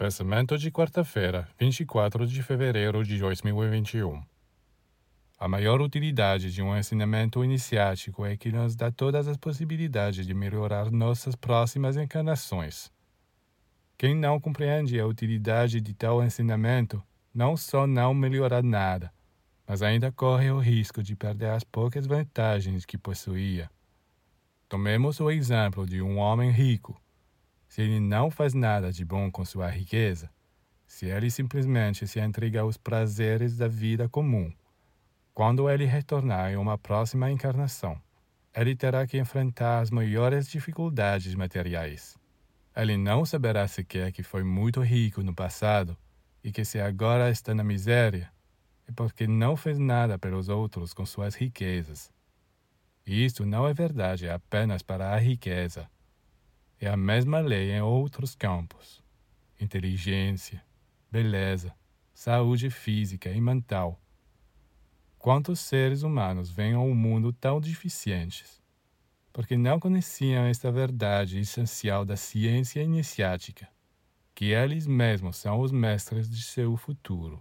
Pensamento de quarta-feira, 24 de fevereiro de 2021. A maior utilidade de um ensinamento iniciático é que nos dá todas as possibilidades de melhorar nossas próximas encarnações. Quem não compreende a utilidade de tal ensinamento não só não melhora nada, mas ainda corre o risco de perder as poucas vantagens que possuía. Tomemos o exemplo de um homem rico se ele não faz nada de bom com sua riqueza, se ele simplesmente se entrega aos prazeres da vida comum, quando ele retornar em uma próxima encarnação, ele terá que enfrentar as maiores dificuldades materiais. Ele não saberá sequer que foi muito rico no passado e que se agora está na miséria é porque não fez nada pelos outros com suas riquezas. Isso não é verdade apenas para a riqueza é a mesma lei em outros campos: inteligência, beleza, saúde física e mental. Quantos seres humanos vêm ao mundo tão deficientes? Porque não conheciam esta verdade essencial da ciência iniciática, que eles mesmos são os mestres de seu futuro.